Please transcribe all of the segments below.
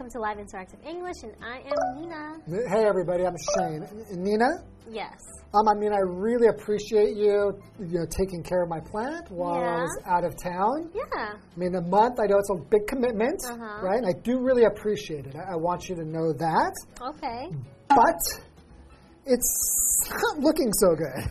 welcome to Live Interactive English, and I am Nina. Hey everybody, I'm Shane. Nina, Yes. um, I mean, I really appreciate you, you know, taking care of my plant while I was out of town. Yeah. I mean, a month, I know it's a big commitment, Uh-huh. right? And I do really appreciate it. I, I want you to know that. Okay. But it's not looking so good.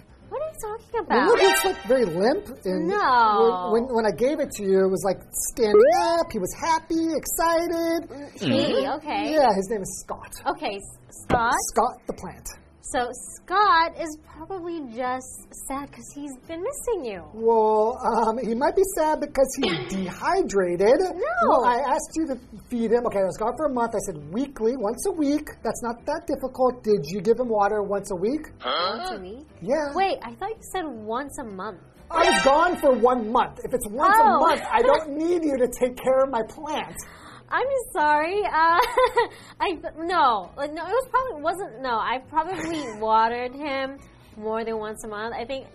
What are you talking It about? like very limp. And No. When, when, I gave it to you, it was like standing up. He was happy, excited. Mm-hmm. He, okay. Yeah, his name is Scott. Okay, Scott. Scott the plant. So Scott is probably just sad because he's been missing you. Well, um, he might be sad because he's dehydrated. No. Well, I asked you to feed him. Okay, I was gone for a month. I said weekly, once a week. That's not that difficult. Did you give him water once a week? Once a week. Yeah. Wait, I thought you said once a month. I was gone for one month. If it's once Oh. a month, I don't need you to take care of my plant. I'm sorry. Uh, I no, like, no. It was probably wasn't. No, I probably watered him more than once a month. I think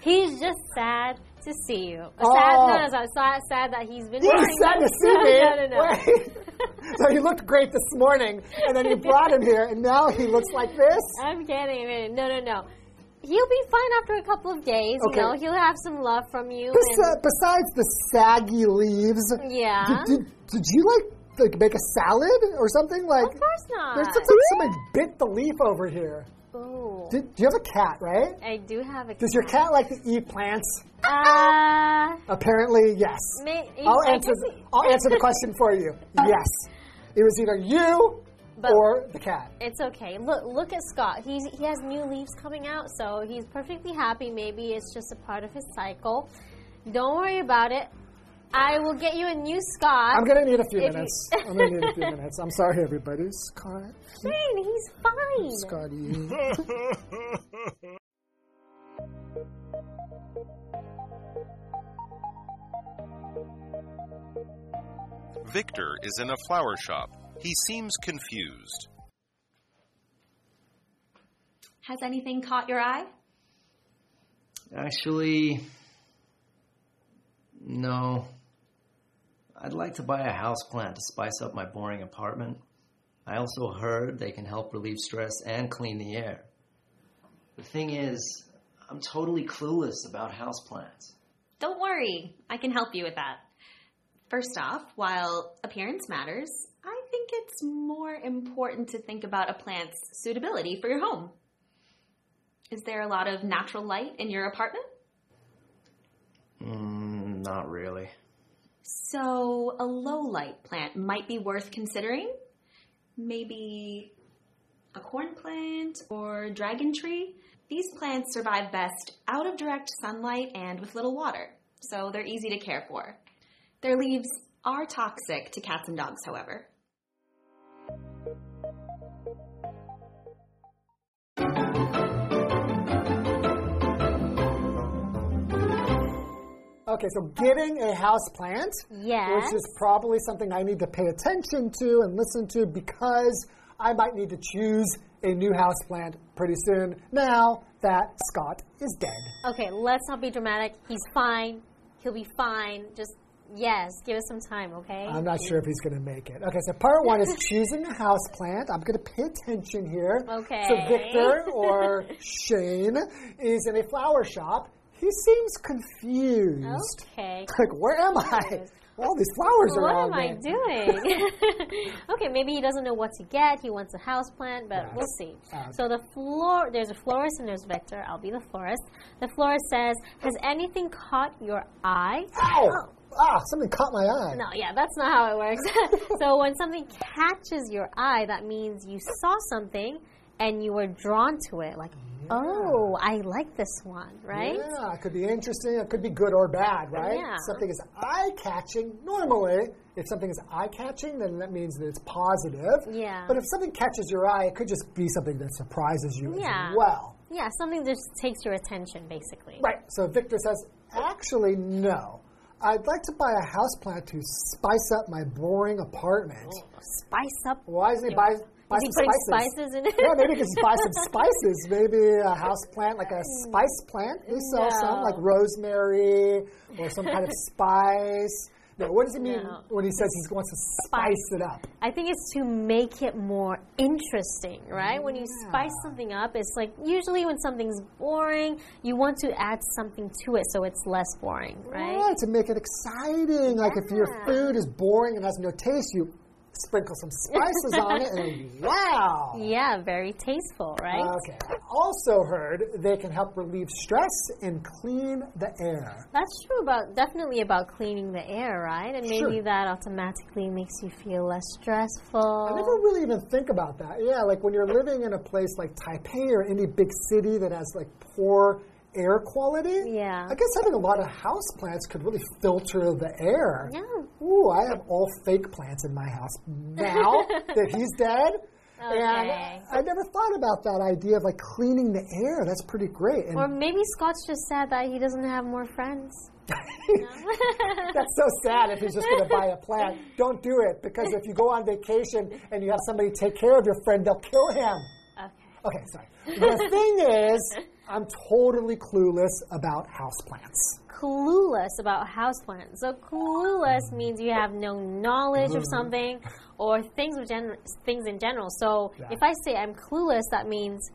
he's just sad to see you. Sad, Oh. no, no, no, sad, sad that he's been. You were sad to see no, me. No, no, no. So he looked great this morning, and then you brought him here, and now he looks like this. I'm kidding. I'm kidding. No, no, no. He'll be fine after a couple of days. Okay. You know, he'll have some love from you. Bes- besides the saggy leaves, yeah. did, did, did you like like make a salad or something like? of course not. There's like somebody bit the leaf over here. Oh. Did, do you have a cat, right? I do have a. Cat. Does your cat like to eat plants? Uh, Apparently, yes. may, I'll answer. I'll answer the question for you. Yes, it was either you But- or the cat. It's okay. Look, look at Scott. He's he has new leaves coming out, so he's perfectly happy. Maybe it's just a part of his cycle. Don't worry about it. I will get you a new Scott. I'm gonna need a few minutes. I'm gonna need a few minutes. I'm sorry, everybody. Scott, Shane, he's fine. Scotty. Victor is in a flower shop. He seems confused. Has anything caught your eye? Actually, no. I'd like to buy a houseplant to spice up my boring apartment. I also heard they can help relieve stress and clean the air. The thing is, I'm totally clueless about houseplants. Don't worry, I can help you with that. First off, while appearance matters, I think it's more important to think about a plant's suitability for your home. Is there a lot of natural light in your apartment? Mm, not really. So, a low light plant might be worth considering. Maybe a corn plant or dragon tree. These plants survive best out of direct sunlight and with little water, so they're easy to care for. Their leaves are toxic to cats and dogs, however. Okay, so getting a house plant, Yes. which is probably something I need to pay attention to and listen to because I might need to choose a new house plant pretty soon now that Scott is dead. Okay, let's not be dramatic. He's fine. He'll be fine. Just yes, give us some time, okay? I'm not sure if he's going to make it. Okay, so part one is choosing a house plant. I'm going to pay attention here. Okay. So Victor or Shane is in a flower shop. He seems confused. Okay. Like, where am I? All these flowers are What am I doing? okay, maybe he doesn't know what to get. He wants a house plant, but we'll see. Okay. So the floor, there's a florist and there's Victor. I'll be the florist. The florist says, "Has anything caught your eye?" Ow! Ah, something caught my eye. No, yeah, that's not how it works. so when something catches your eye, that means you saw something and you were drawn to it. Like, oh, I like this one, right? Yeah, it could be interesting. It could be good or bad, right? Yeah. Something is eye catching. Normally, if something is eye catching, then that means that it's positive. Yeah. But if something catches your eye, it could just be something that surprises you Yeah. as well. Yeah, something that just takes your attention, basically. Right. So Victor says, actually, no. I'd like to buy a houseplant to spice up my boring apartment. Oh, spice up. Why doesn't he buy, Buy Is he some putting spices. spices in it? yeah, maybe you just buy some spices. Maybe a house plant, like a mm. spice plant. They sell some, like rosemary or some kind of spice. No, what does he mean No. when he says he wants to spice it up? I think it's to make it more interesting, right? When you spice something up, it's like usually when something's boring, you want to add something to it so it's less boring, right? Right, to make it exciting. Like if your food is boring and has no taste, you sprinkle some spices on it, and wow. Yeah, very tasteful, right? Okay. I also heard they can help relieve stress and clean the air. That's true about definitely about cleaning the air, right? And maybe Sure. that automatically makes you feel less stressful. I never really even think about that. Yeah, like when you're living in a place like Taipei or any big city that has like poor air quality. Yeah. I guess having a lot of house plants could really filter the air. Yeah. Ooh, I have all fake plants in my house now that he's dead. Okay. And I never thought about that idea of like cleaning the air. That's pretty great. And Or maybe Scott's just sad that he doesn't have more friends. That's so sad if he's just going to buy a plant. Don't do it because if you go on vacation and you have somebody take care of your friend, they'll kill him. Okay. Okay, sorry. The thing is, I'm totally clueless about houseplants. Clueless about houseplants. So clueless means you have no knowledge of Mm-hmm. something or things of gen- things in general. So Yeah. if I say I'm clueless, that means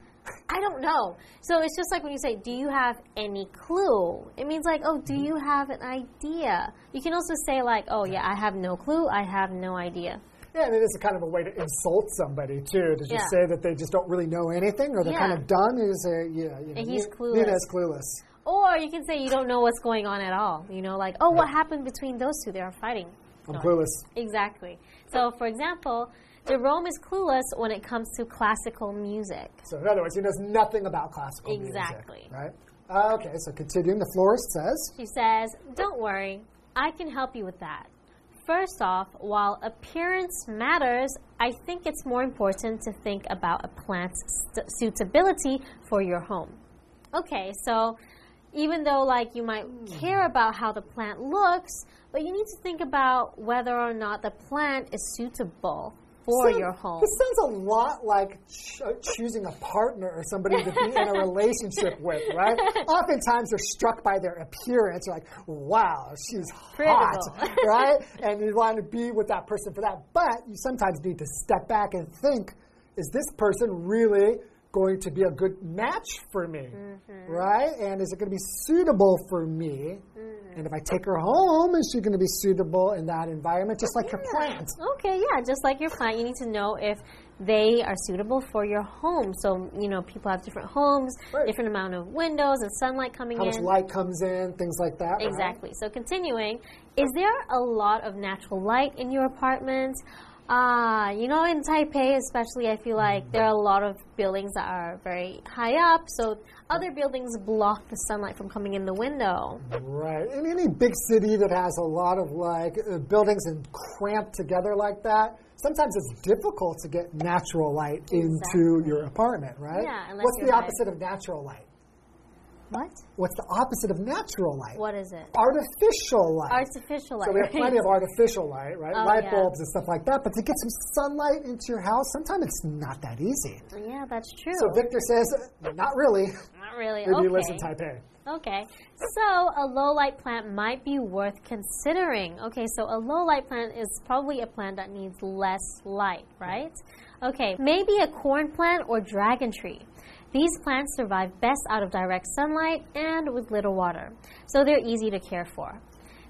I don't know. So it's just like when you say, "Do you have any clue?" It means like, "Oh, do you have an idea?" You can also say like, "Oh, yeah, I have no clue. I have no idea." Yeah, and it is a kind of a way to insult somebody too, to just Yeah. say that they just don't really know anything or they're kind of dumb. Is say, yeah, you know, And he's clueless. Nina's clueless. Or you can say you don't know what's going on at all. You know, like, "Oh, what happened between those two? They are fighting." I'm No. clueless. Exactly. So, for example, Jerome is clueless when it comes to classical music. So in other words, he knows nothing about classical Exactly. music. Exactly. Right? Uh, okay, so continuing, the florist says, She says, Don't worry, I can help you with that. First off, while appearance matters, I think it's more important to think about a plant's st- suitability for your home. Okay, so even though like you might hmm. care about how the plant looks, but you need to think about whether or not the plant is suitable for your home. This sounds a lot like ch- uh, choosing a partner or somebody to be in a relationship with, right? Oftentimes they're struck by their appearance. You're like, wow, she's hot, right? And you want to be with that person for that. But you sometimes need to step back and think, is this person really going to be a good match for me, Mm-hmm. right? And is it going to be suitable for me? Mm. And if I take her home, is she going to be suitable in that environment, just like your plant? Okay, yeah, just like your plant, you need to know if they are suitable for your home. So, you know, people have different homes, Right. different amount of windows and sunlight coming How in. much light comes in, things like that. right? Exactly. So, continuing, is there a lot of natural light in your apartment? Uh, you know, in Taipei, especially, I feel like there are a lot of buildings that are very high up, so other buildings block the sunlight from coming in the window. Right. In any big city that has a lot of like uh, buildings and cramped together like that, sometimes it's difficult to get natural light into your apartment, right? Yeah, unless What's the opposite of natural light? What? What's the opposite of natural light? What is it? Artificial light. Artificial light. so we have plenty of artificial light, right? Oh, light yeah. bulbs and stuff like that. But to get some sunlight into your house, sometimes it's not that easy. Yeah, that's true. So Victor says, not really. Not really. Maybe okay. you live in Taipei. Okay, so a low light plant might be worth considering. Okay, so a low light plant is probably a plant that needs less light, right? Okay, maybe a corn plant or dragon tree. These plants survive best out of direct sunlight and with little water, so they're easy to care for.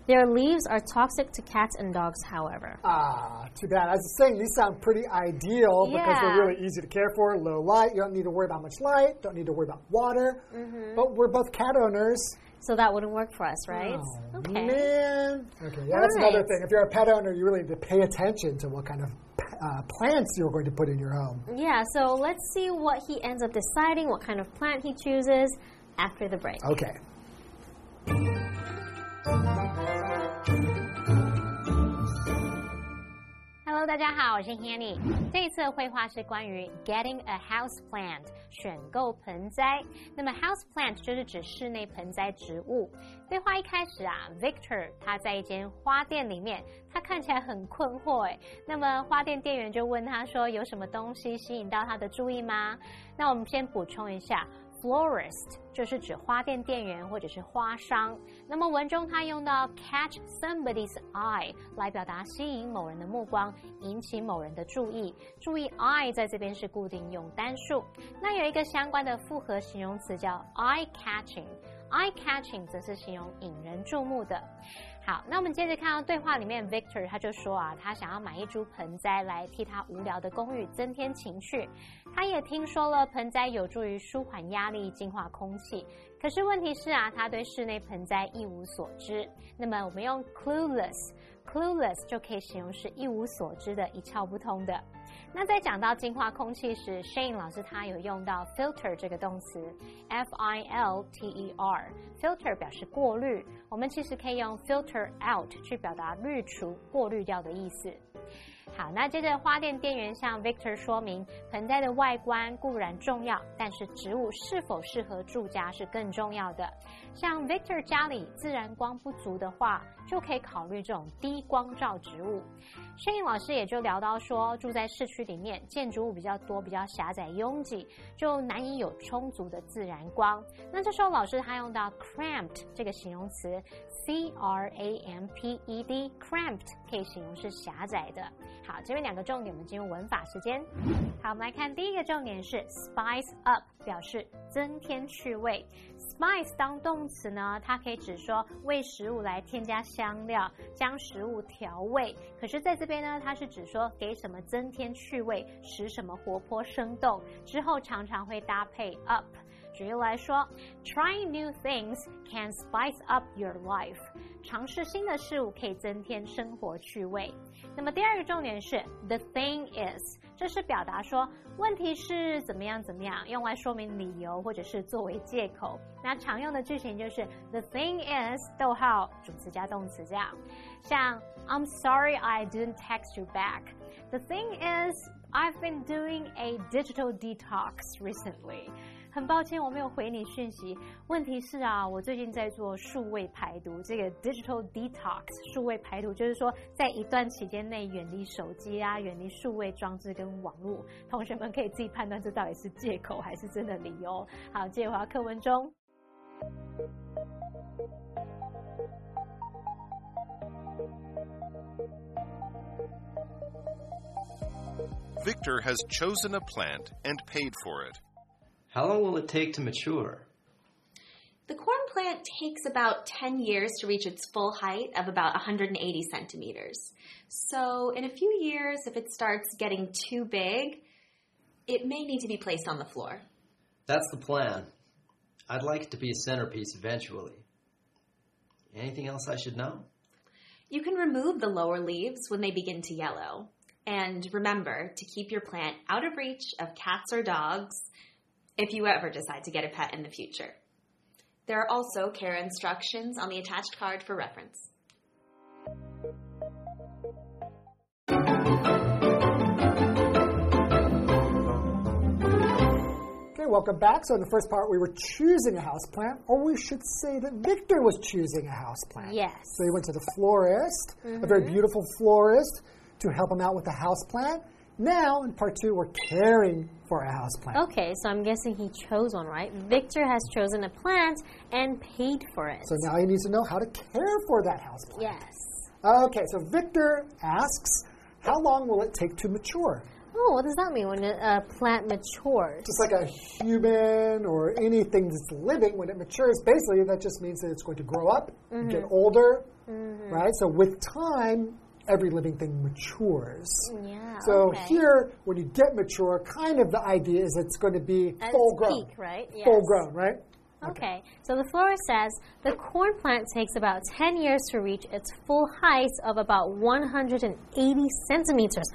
Their leaves are toxic to cats and dogs, however. Ah, too bad. As I was saying, these sound pretty ideal because they're really easy to care for, low light. You don't need to worry about much light. Don't need to worry about water. Mm-hmm. But we're both cat owners. So that wouldn't work for us, right? Oh, okay. man. Okay, yeah, All that's another thing. If you're a pet owner, you really need to pay attention to what kind of uh, plants you're going to put in your home. Yeah, so let's see what he ends up deciding, what kind of plant he chooses after the break. Okay. Hello，大家好，我是 Hanny。 这一次的绘画是关于 getting a house plant 选购盆栽。那么 house plant 就是指室内盆栽植物。绘画一开始啊，Victor 他在一间花店里面，他看起来很困惑诶。那么花店店员就问他说：“有什么东西吸引到他的注意吗？”那我们先补充一下。Florist 就是指花店店员或者是花商。那么文中它用到 catch somebody's eye 来表达吸引某人的目光，引起某人的注意。注意 eye 在这边是固定用单数。那有一个相关的复合形容词叫 eye catching，eye catching 则是形容引人注目的。好，那我们接着看到对话里面，Victor 他就说啊，他想要买一株盆栽来替他无聊的公寓增添情趣。他也听说了盆栽有助于舒缓压力、净化空气。可是问题是啊，他对室内盆栽一无所知。那么我们用 clueless，clueless 就可以形容是一无所知的、一窍不通的。那在讲到净化空气时，Shane 老师他有用到 filter 这个动词，f i l t e r，filter 表示过滤。我们其实可以用 filter out 去表达滤除、过滤掉的意思。好，那接着花店店员向 Victor 说明，盆栽的外观固然重要，但是植物是否适合住家是更重要的。像 Victor 家里自然光不足的话，就可以考虑这种低光照植物。摄影老师也就聊到说，住在市区里面，建筑物比较多，比较狭窄拥挤，就难以有充足的自然光。那这时候老师他用到 cramped 这个形容词，c r a m p e d，cramped 可以形容是狭窄的。好，这边两个重点，我们进入文法时间。好，我们来看第一个重点是 spice up，表示增添趣味。Smice 当动词呢，它可以指说为食物来添加香料，将食物调味。可是在这边呢，它是指说给什么增添趣味，使什么活泼生动。之后常常会搭配 up。举例来说，trying new things can spice up your life。尝试新的事物可以增添生活趣味。那么第二个重点是 the thing is，这是表达说问题是怎么样怎么样，用来说明理由或者是作为借口。那常用的句型就是 the thing is，逗号主词加动词这样。像 I'm sorry I didn't text you back。The thing is I've been doing a digital detox recently。 很抱歉，我没有回你讯息。问题是啊，我最近在做数位排毒，这个 digital detox 数位排毒，就是说在一段期间内远离手机啊，远离数位装置跟网络。同学们可以自己判断这到底是借口还是真的理由。好，接回到课文中。Victor has chosen a plant and paid for it. How long will it take to mature? The corn plant takes about 10 years to reach its full height of about 180 centimeters. So, in a few years, if it starts getting too big, it may need to be placed on the floor. That's the plan. I'd like it to be a centerpiece eventually. Anything else I should know? You can remove the lower leaves when they begin to yellow. And remember to keep your plant out of reach of cats or dogs if you ever decide to get a pet in the future. There are also care instructions on the attached card for reference. Okay, welcome back. So in the first part, we were choosing a house plant, or we should say that Victor was choosing a house plant. Yes. So he went to the florist, a very mm-hmm. beautiful florist, to help him out with the house plant. Now, in part two, we're caring for a house plant. Okay, so I'm guessing he chose one, right? Victor has chosen a plant and paid for it. So now he needs to know how to care for that house plant. yes. Okay, so Victor asks, how long will it take to mature? Oh, what does that mean when a plant matures? Just like a human or anything that's living, when it matures, basically that just means that it's going to grow up, mm-hmm. get older, mm-hmm. right? So with time, every living thing matures. Yeah. So okay. here, when you get mature, kind of the idea is it's going to be At full grown. peak, right? Full Yes. grown, right? Okay, so the florist says the corn plant takes about 10 years to reach its full height of about 180 centimeters.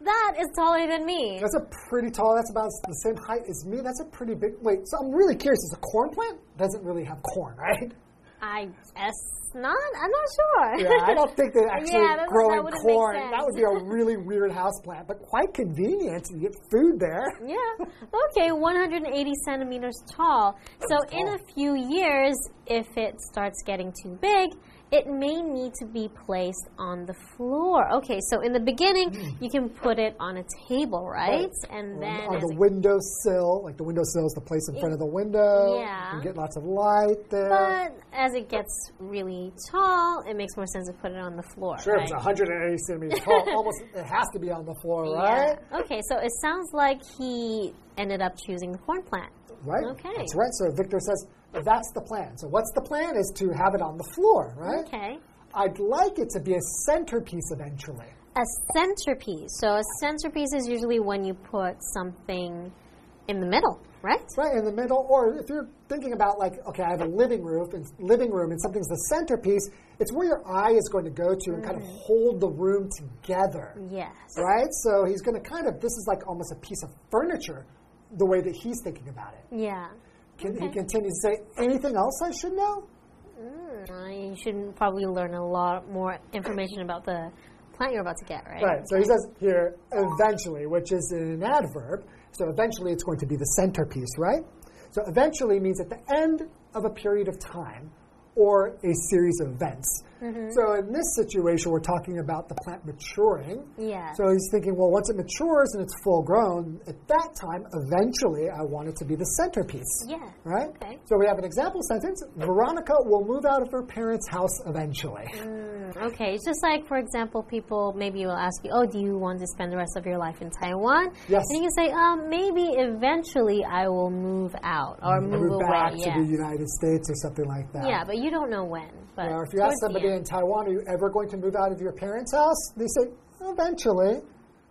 That is taller than me. That's a pretty tall. That's about the same height as me. That's a pretty big. Wait, so I'm really curious. Is a corn plant doesn't really have corn, right? I guess not. I'm not sure. Yeah, I don't think they're actually Yeah, that- that growing make corn. That would be a really weird house plant, but quite convenient. to get food there. Yeah. Okay, 180 centimeters tall. So in a few years, if it starts getting too big, it may need to be placed on the floor. Okay, so in the beginning, hmm. you can put it on a table, right? And On- then on the it- windowsill, like the windowsill is the place in front of the window. Yeah. You get lots of light there. but as it gets really tall, it makes more sense to put it on the floor. Sure, right? it's 180 centimeters tall. Almost, it has to be on the floor, right? Yeah. Okay, so it sounds like he ended up choosing the corn plant. Right. Okay. That's right. So Victor says that's the plan. So what's the plan? Is to have it on the floor, right? Okay. I'd like it to be a centerpiece eventually. A centerpiece. So a centerpiece is usually when you put something in the middle, right? Right in the middle, or if you're thinking about like, okay, I have a living room, and living room, and something's the centerpiece. It's where your eye is going to go to and kind of mm. hold the room together. Yes. Right? So he's going to kind of, this is like almost a piece of furniture, the way that he's thinking about it. Yeah. Can, He continues to say, anything else I should know? Mm, you should probably learn a lot more information about the plant you're about to get, right? Right. So he says here, eventually, which is an adverb. So eventually it's going to be the centerpiece, right? So eventually means at the end of a period of time or a series of events. Mm-hmm. So in this situation, we're talking about the plant maturing. Yeah. So he's thinking, well, once it matures and it's full grown, at that time, eventually, I want it to be the centerpiece. Yeah. Right? Okay. So we have an example sentence Veronica will move out of her parents' house eventually. Mm, okay. It's just like, for example, people maybe will ask you, oh, do you want to spend the rest of your life in Taiwan? Yes. And you can say, um, maybe eventually I will move out or move, Move away. back yeah. to the United States or something like that. yeah, but you don't know when. But Or if you ask somebody in Taiwan, are you ever going to move out of your parents' house? They say, eventually.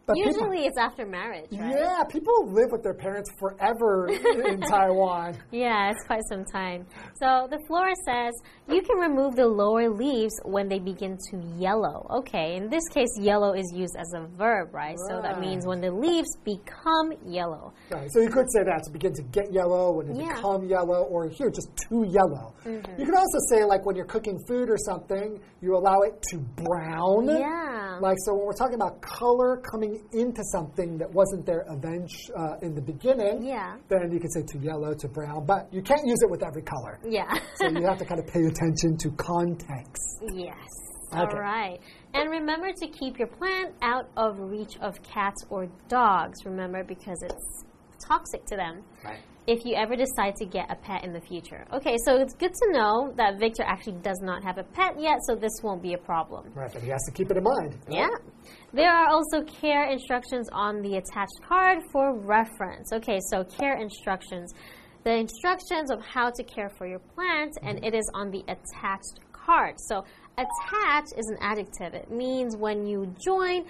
But people, Usually it's after marriage, right? yeah, people live with their parents forever in Taiwan. Yeah, it's quite some time. So the flora says you can remove the lower leaves when they begin to yellow. Okay, in this case, yellow is used as a verb, right? So that means when the leaves become yellow. Right, so you could say that to begin to get yellow, when it Yeah. Become yellow, or here, just too yellow. Mm-hmm. You could also say, like, when you're cooking food or something, you allow it to brown. Yeah. Like, so when we're talking about color coming into something that wasn't there event, uh, in the beginning, Yeah. then you could say to yellow, to brown, but you can't use it with every color. Yeah. So you have to kind of pay attention to context. yes. Okay. All right. And remember to keep your plant out of reach of cats or dogs, remember, because it's toxic to them. Right. If you ever decide to get a pet in the future. Okay, so it's good to know that Victor actually does not have a pet yet, so this won't be a problem. Right, but he has to keep it in mind. right? Yeah. There are also care instructions on the attached card for reference. Okay, so care instructions. The instructions of how to care for your plant, and mm-hmm. it is on the attached card. So, attach is an adjective. It means when you join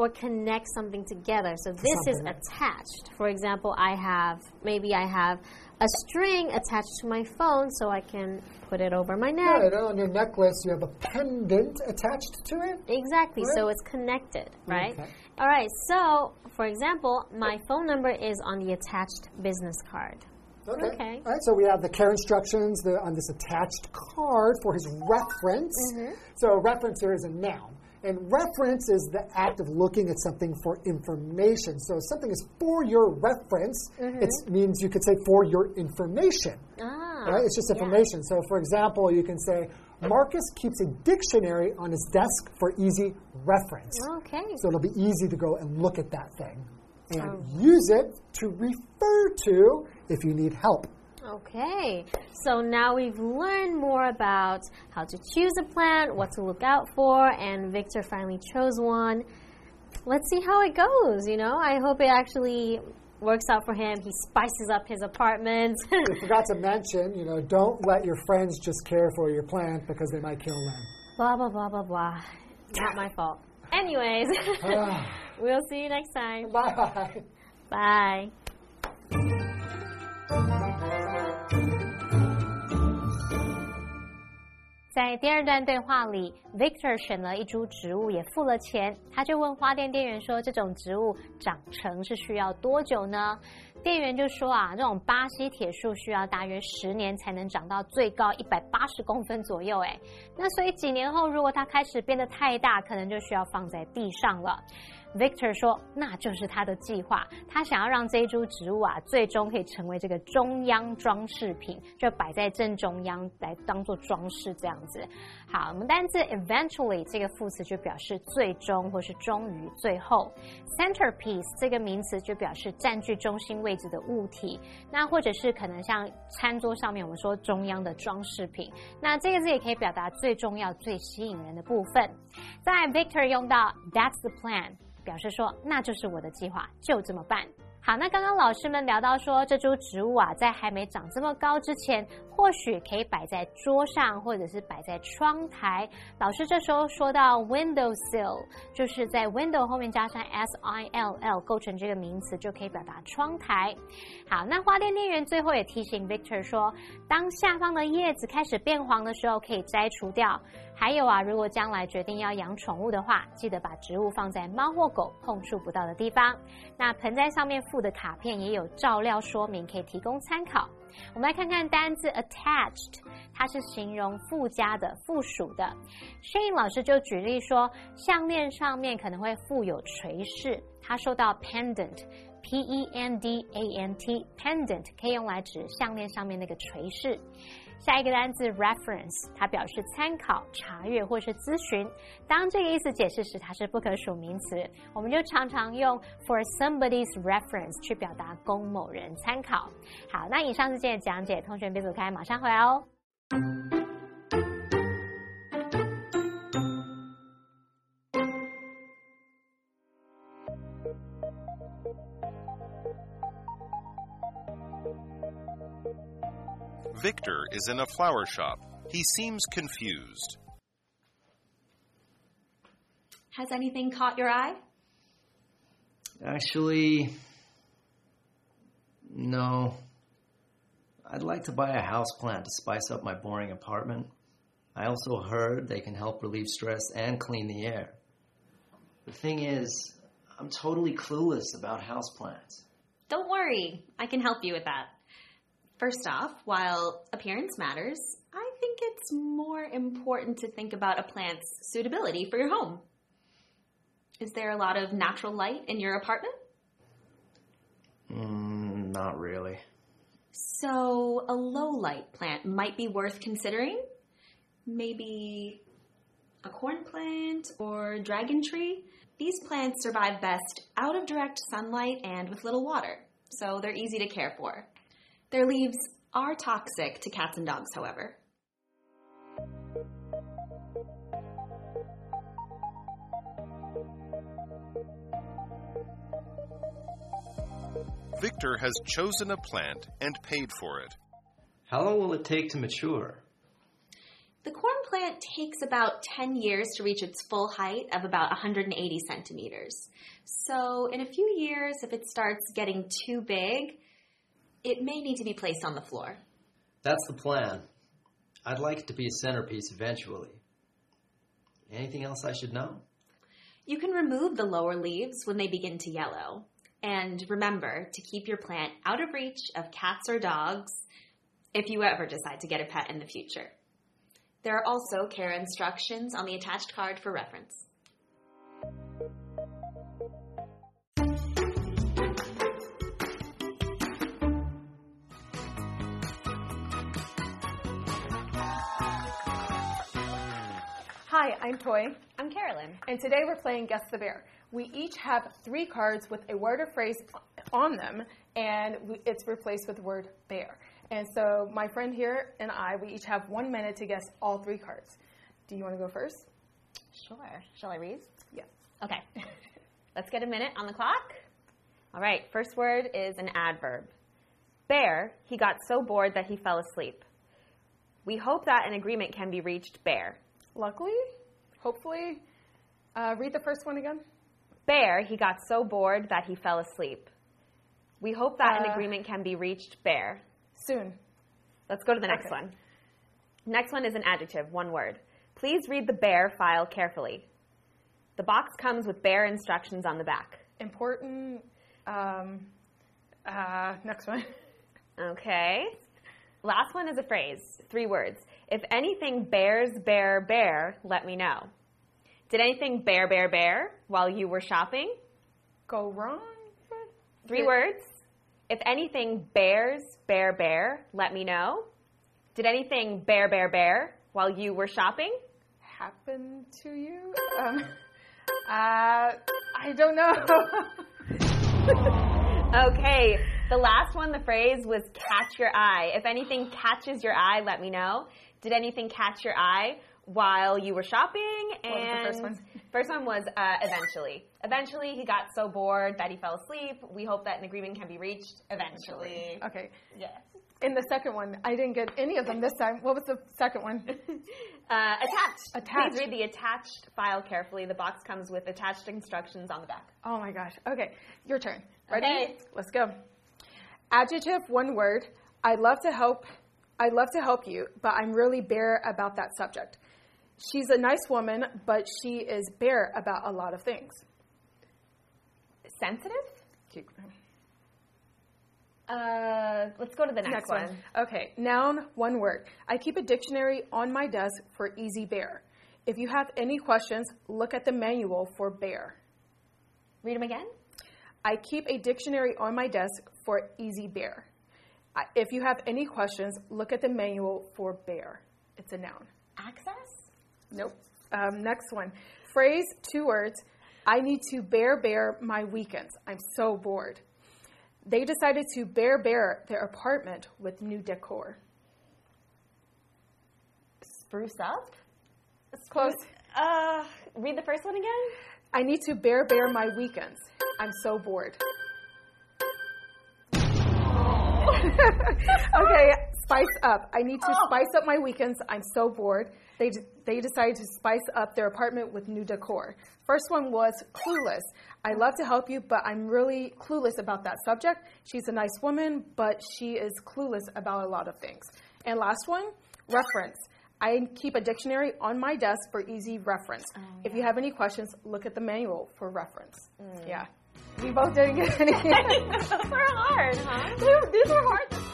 or connect something together. So, this is attached. For example, I have, maybe I have a string attached to my phone so I can put it over my neck. Right, on your necklace, you have a pendant attached to it. Exactly. So it's connected, right? Okay. All right. So, for example, my phone number is on the attached business card. Okay. All right, so we have the care instructions the, on this attached card for his reference. Mm-hmm. So a reference here is a noun. And reference is the act of looking at something for information. So if something is for your reference, it means you could say for your information. Ah. Right? It's just yeah. information. So, for example, you can say, Marcus keeps a dictionary on his desk for easy reference. Okay. So it'll be easy to go and look at that thing and Oh. use it to refer to if you need help. Okay. So now we've learned more about how to choose a plant, what to look out for, and Victor finally chose one. Let's see how it goes, you know? I hope it actually works out for him. He spices up his apartment. We forgot to mention, you know, don't let your friends just care for your plant because they might kill them. blah, blah, blah, blah, blah. Not my fault. Anyways, Ah, we'll see you next time. bye. Bye. 在第二段对话里，Victor 选了一株植物，也付了钱。他就问花店店员说：“这种植物长成是需要多久呢？”店员就说啊，这种巴西铁树需要大约十年才能长到最高一百八十公分左右，哎，那所以几年后如果它开始变得太大，可能就需要放在地上了。Victor 说：“那就是他的计划，他想要让这一株植物啊，最终可以成为这个中央装饰品，就摆在正中央来当做装饰这样子。好，我们单字 eventually 这个副词就表示最终或是终于最后，centerpiece 这个名词就表示占据中心位置的物体，那或者是可能像餐桌上面我们说中央的装饰品，那这个字也可以表达最重要、最吸引人的部分。在 Victor 用到 That's the plan。表示说，那就是我的计划，就这么办。好，那刚刚老师们聊到说，这株植物啊，在还没长这么高之前，或许可以摆在桌上，或者是摆在窗台。老师这时候说到 window sill，就是在 window 后面加上 s i l l，构成这个名词，就可以表达窗台。好，那花店店员最后也提醒 Victor 说，当下方的叶子开始变黄的时候，可以摘除掉。还有啊，如果将来决定要养宠物的话，记得把植物放在猫或狗碰触不到的地方。那盆栽上面附的卡片也有照料说明，可以提供参考。我们来看看单字 attached，它是形容附加的、附属的。Shane 老师就举例说，项链上面可能会附有垂饰，它受到 pendant，p e n d a n t，pendant 可以用来指项链上面那个垂饰。下一个单词 reference，它表示参考、查阅或是咨询。当这个意思解释时，它是不可数名词，我们就常常用 for somebody's reference 去表达供某人参考。好，那以上是今天的讲解，同学别走开，马上回来哦。Victor is in a flower shop. He seems confused. Has anything caught your eye? Actually, no. I'd like to buy a house plant to spice up my boring apartment. I also heard they can help relieve stress and clean the air. The thing is, I'm totally clueless about houseplants. Don't worry, I can help you with that. First off, while appearance matters, I think it's more important to think about a plant's suitability for your home. Is there a lot of natural light in your apartment? Mm, not really. So, a low light plant might be worth considering. Maybe a corn plant or dragon tree. These plants survive best out of direct sunlight and with little water, so they're easy to care for. Their leaves are toxic to cats and dogs, however. Victor has chosen a plant and paid for it. How long will it take to mature? The corn plant takes about 10 years to reach its full height of about 180 centimeters. So, in a few years, if it starts getting too big, it may need to be placed on the floor. That's the plan. I'd like it to be a centerpiece eventually. Anything else I should know? You can remove the lower leaves when they begin to yellow. And remember to keep your plant out of reach of cats or dogs if you ever decide to get a pet in the future. There are also care instructions on the attached card for reference. Hi, I'm Toy. I'm Carolyn. And today we're playing Guess the Bear. We each have three cards with a word or phrase on them, and it's replaced with the word bear. And so my friend here and I, we each have one minute to guess all three cards. Do you want to go first? Sure. Shall I read? Yes. Okay. Let's get a minute on the clock. All right. First word is an adverb. Bear, he got so bored that he fell asleep. We hope that an agreement can be reached, Bear. Luckily, hopefully, uh, read the first one again. Bear, he got so bored that he fell asleep. We hope that Uh, an agreement can be reached, Bear. Soon. Let's go to the next Okay. one. Next one is an adjective, one word. Please read the bear file carefully. The box comes with bear instructions on the back. Important. Um, Uh, next one. Okay. Last one is a phrase, three words. If anything bears, bear, bear, let me know. Did anything bear, bear, bear while you were shopping? Go wrong. Three words. If anything bears, bear, bear, let me know. Did anything bear, bear, bear while you were shopping? Happen to you? Um, uh, I don't know. Okay, the last one, the phrase was catch your eye. If anything catches your eye, let me know. Did anything catch your eye while you were shopping? What was the And first one? First one was uh, eventually. Eventually, he got so bored that he fell asleep. We hope that an agreement can be reached eventually. okay. Yes. In the second one, I didn't get any of them this time. What was the second one? Uh, attached. Attached. Please read the attached file carefully. The box comes with attached instructions on the back. Oh my gosh. Okay, your turn. Ready? Okay. Let's go. Adjective, one word. I'd love to help. I'd love to help you, but I'm really bare about that subject. She's a nice woman, but she is bare about a lot of things. Sensitive? Uh, let's go to the next, Next one. one. Okay, noun, one word. I keep a dictionary on my desk for easy bear. If you have any questions, look at the manual for bear. Read them again. I keep a dictionary on my desk for easy bear. If you have any questions, look at the manual for bear. It's a noun. Access? Nope. Um, next one. Phrase, two words. I need to bear bear my weekends. I'm so bored. They decided to bear bear their apartment with new decor. Spruce up? That's close. Uh, read the first one again. I need to bear bear my weekends. I'm so bored. okay, spice up. I need to oh. spice up my weekends. I'm so bored. They, they decided to spice up their apartment with new decor. First one was clueless. I love to help you, but I'm really clueless about that subject. She's a nice woman, but she is clueless about a lot of things. And last one, reference. I keep a dictionary on my desk for easy reference. Oh, if you have any questions, look at the manual for reference. Mm. Yeah. We both didn't get any. Those are hard, huh? These are hard.